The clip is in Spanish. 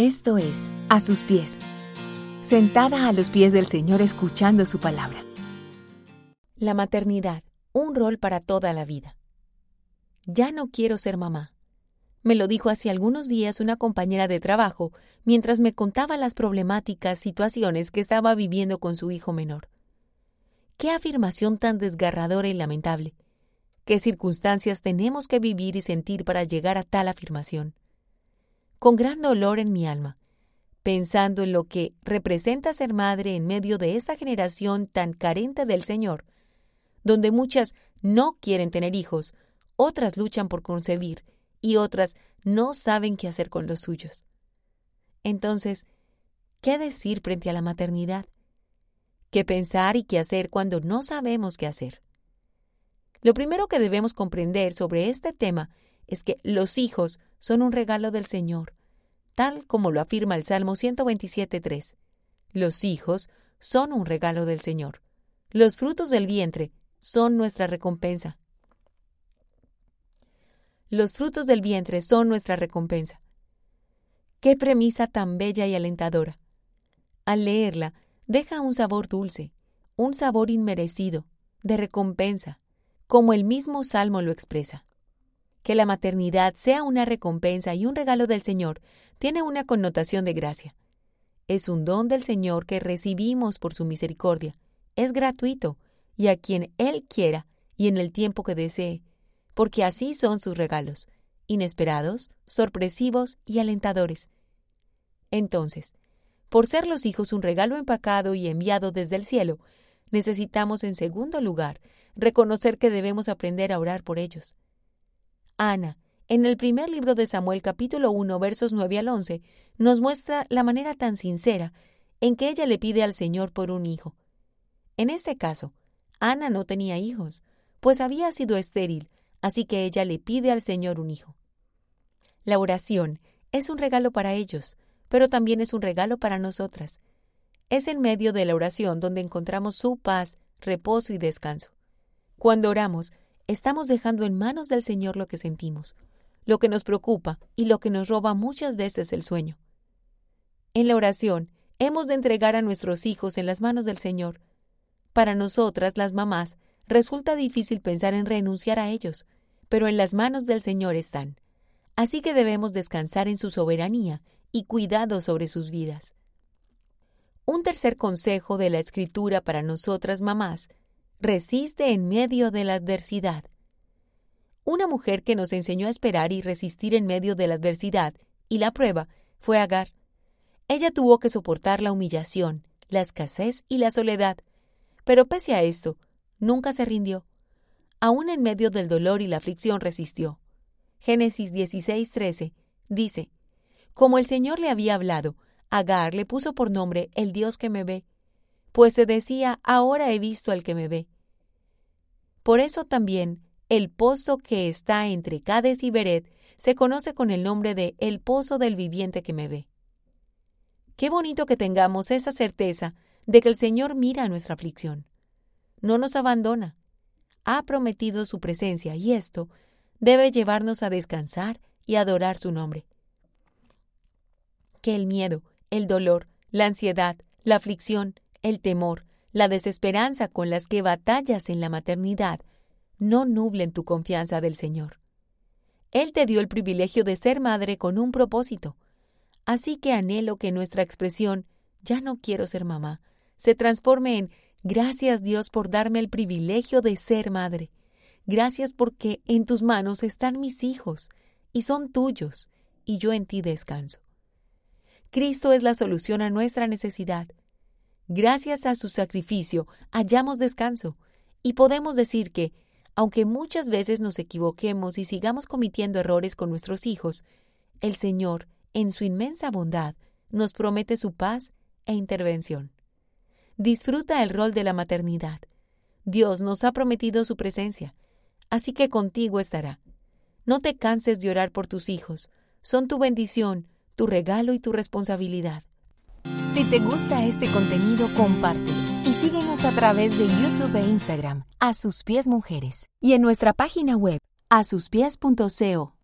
Esto es A sus pies, sentada a los pies del Señor escuchando su palabra. La maternidad, un rol para toda la vida. Ya no quiero ser mamá. Me lo dijo hace algunos días una compañera de trabajo mientras me contaba las problemáticas situaciones que estaba viviendo con su hijo menor. Qué afirmación tan desgarradora y lamentable. Qué circunstancias tenemos que vivir y sentir para llegar a tal afirmación con gran dolor en mi alma, pensando en lo que representa ser madre en medio de esta generación tan carente del Señor, donde muchas no quieren tener hijos, otras luchan por concebir y otras no saben qué hacer con los suyos. Entonces, ¿qué decir frente a la maternidad? ¿Qué pensar y qué hacer cuando no sabemos qué hacer? Lo primero que debemos comprender sobre este tema es que los hijos son un regalo del Señor, tal como lo afirma el Salmo 127.3. Los hijos son un regalo del Señor. Los frutos del vientre son nuestra recompensa. Los frutos del vientre son nuestra recompensa. Qué premisa tan bella y alentadora. Al leerla, deja un sabor dulce, un sabor inmerecido, de recompensa, como el mismo Salmo lo expresa. Que la maternidad sea una recompensa y un regalo del Señor tiene una connotación de gracia. Es un don del Señor que recibimos por su misericordia. Es gratuito y a quien Él quiera y en el tiempo que desee, porque así son sus regalos, inesperados, sorpresivos y alentadores. Entonces, por ser los hijos un regalo empacado y enviado desde el cielo, necesitamos en segundo lugar reconocer que debemos aprender a orar por ellos. Ana, en el primer libro de Samuel capítulo 1 versos 9 al 11, nos muestra la manera tan sincera en que ella le pide al Señor por un hijo. En este caso, Ana no tenía hijos, pues había sido estéril, así que ella le pide al Señor un hijo. La oración es un regalo para ellos, pero también es un regalo para nosotras. Es en medio de la oración donde encontramos su paz, reposo y descanso. Cuando oramos, estamos dejando en manos del Señor lo que sentimos, lo que nos preocupa y lo que nos roba muchas veces el sueño. En la oración, hemos de entregar a nuestros hijos en las manos del Señor. Para nosotras, las mamás, resulta difícil pensar en renunciar a ellos, pero en las manos del Señor están. Así que debemos descansar en su soberanía y cuidado sobre sus vidas. Un tercer consejo de la Escritura para nosotras mamás resiste en medio de la adversidad. Una mujer que nos enseñó a esperar y resistir en medio de la adversidad y la prueba fue Agar. Ella tuvo que soportar la humillación, la escasez y la soledad, pero pese a esto, nunca se rindió. Aún en medio del dolor y la aflicción resistió. Génesis 16:13 dice, Como el Señor le había hablado, Agar le puso por nombre el Dios que me ve pues se decía, ahora he visto al que me ve. Por eso también el pozo que está entre Cades y Beret se conoce con el nombre de el pozo del viviente que me ve. Qué bonito que tengamos esa certeza de que el Señor mira nuestra aflicción. No nos abandona. Ha prometido su presencia y esto debe llevarnos a descansar y adorar su nombre. Que el miedo, el dolor, la ansiedad, la aflicción, el temor, la desesperanza con las que batallas en la maternidad no nublen tu confianza del Señor. Él te dio el privilegio de ser madre con un propósito. Así que anhelo que nuestra expresión ya no quiero ser mamá se transforme en gracias Dios por darme el privilegio de ser madre. Gracias porque en tus manos están mis hijos y son tuyos y yo en ti descanso. Cristo es la solución a nuestra necesidad gracias a su sacrificio, hallamos descanso y podemos decir que, aunque muchas veces nos equivoquemos y sigamos cometiendo errores con nuestros hijos, el Señor, en su inmensa bondad, nos promete su paz e intervención. Disfruta el rol de la maternidad. Dios nos ha prometido su presencia, así que contigo estará. No te canses de orar por tus hijos, son tu bendición, tu regalo y tu responsabilidad. Si te gusta este contenido, compártelo y síguenos a través de YouTube e Instagram, a sus pies mujeres, y en nuestra página web, a asuspies.co.